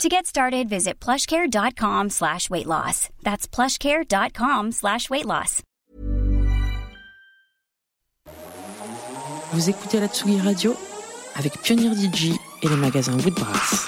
To get started, visit plushcare.com slash weight loss. That's plushcare.com slash weight loss. Vous écoutez la Tsugi Radio avec Pioneer DJ et les magasins Woodbrass.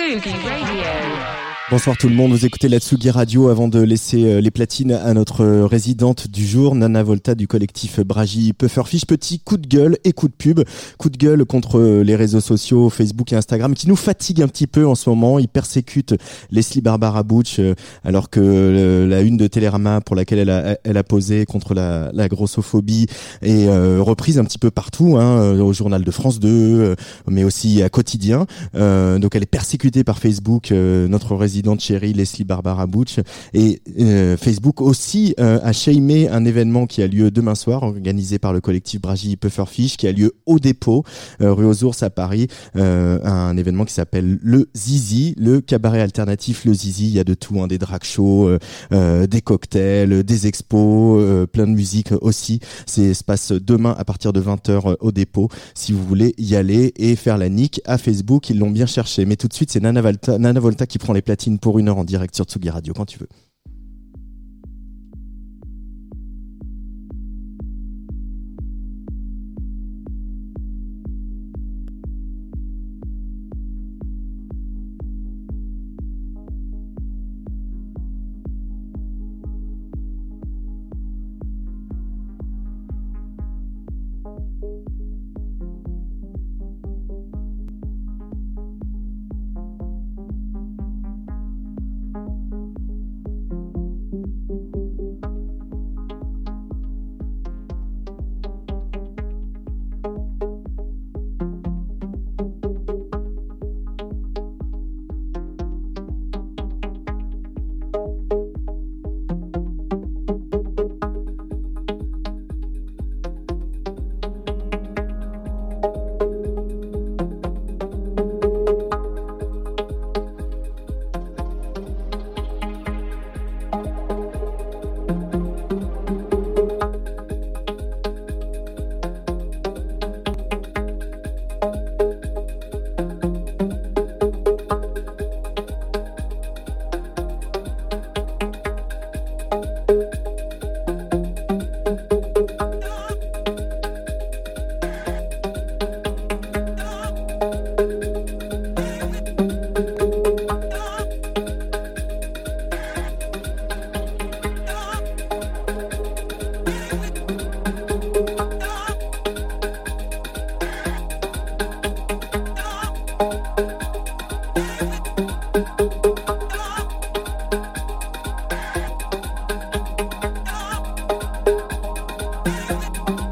Tsugi Radio. Bonsoir tout le monde, vous écoutez la Tsugi Radio avant de laisser euh, les platines à notre euh, résidente du jour, Nana Volta du collectif Bragi Pufferfish. Petit coup de gueule et coup de pub. Coup de gueule contre euh, les réseaux sociaux, Facebook et Instagram qui nous fatiguent un petit peu en ce moment. Ils persécutent Leslie Barbara Butch euh, alors que euh, la une de Télérama pour laquelle elle a, elle a posé contre la, la grossophobie est euh, reprise un petit peu partout, hein, au journal de France 2, euh, mais aussi à quotidien. Euh, donc elle est persécutée par Facebook, euh, notre résidente chérie Leslie Barbara Butch. Et euh, Facebook aussi euh, a shamé un événement qui a lieu demain soir, organisé par le collectif Bragi Pufferfish, qui a lieu au dépôt, euh, rue aux Ours à Paris. Un événement qui s'appelle le Zizi, le cabaret alternatif Le Zizi. Il y a de tout, hein, des drag shows, des cocktails, des expos, plein de musique aussi. C'est se passe demain à partir de 20h au dépôt. Si vous voulez y aller et faire la nique à Facebook, ils l'ont bien cherché. Mais tout de suite, c'est Nana Volta qui prend les platines pour une heure en direct sur Tsugi Radio quand tu veux.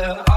now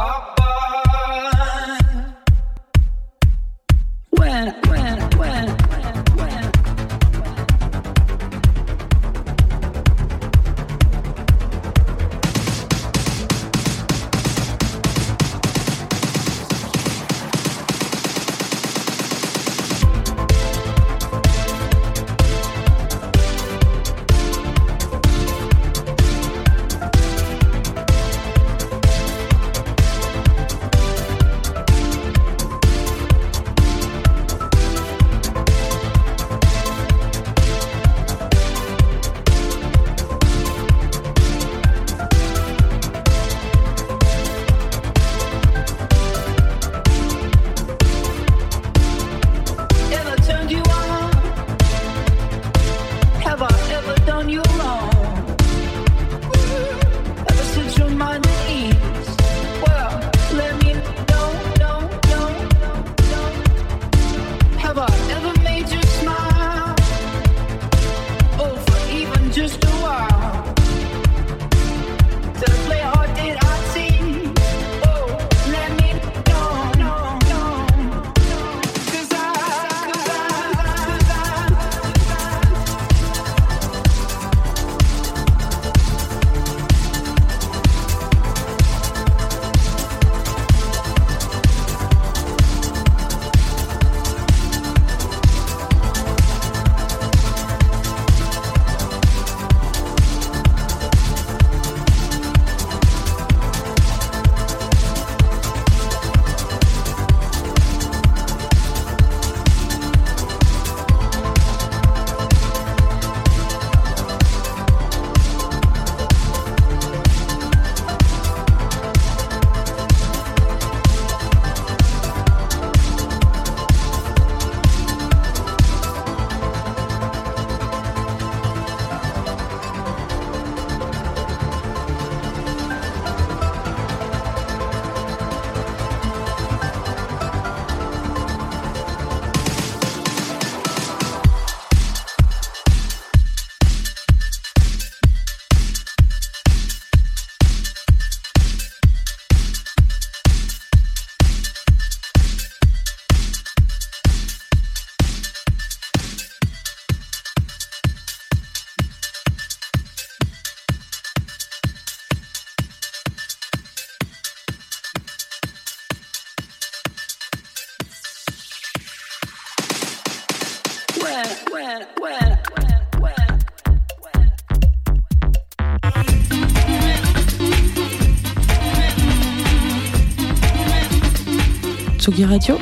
Radio,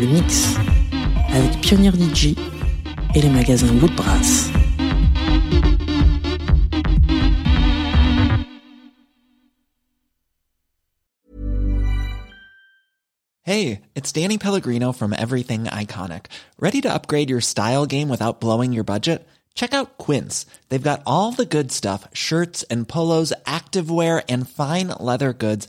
le mix, avec Pioneer DJ et les magasins Woodbrass. Hey, it's Danny Pellegrino from Everything Iconic. Ready to upgrade your style game without blowing your budget? Check out Quince. They've got all the good stuff shirts and polos, activewear, and fine leather goods,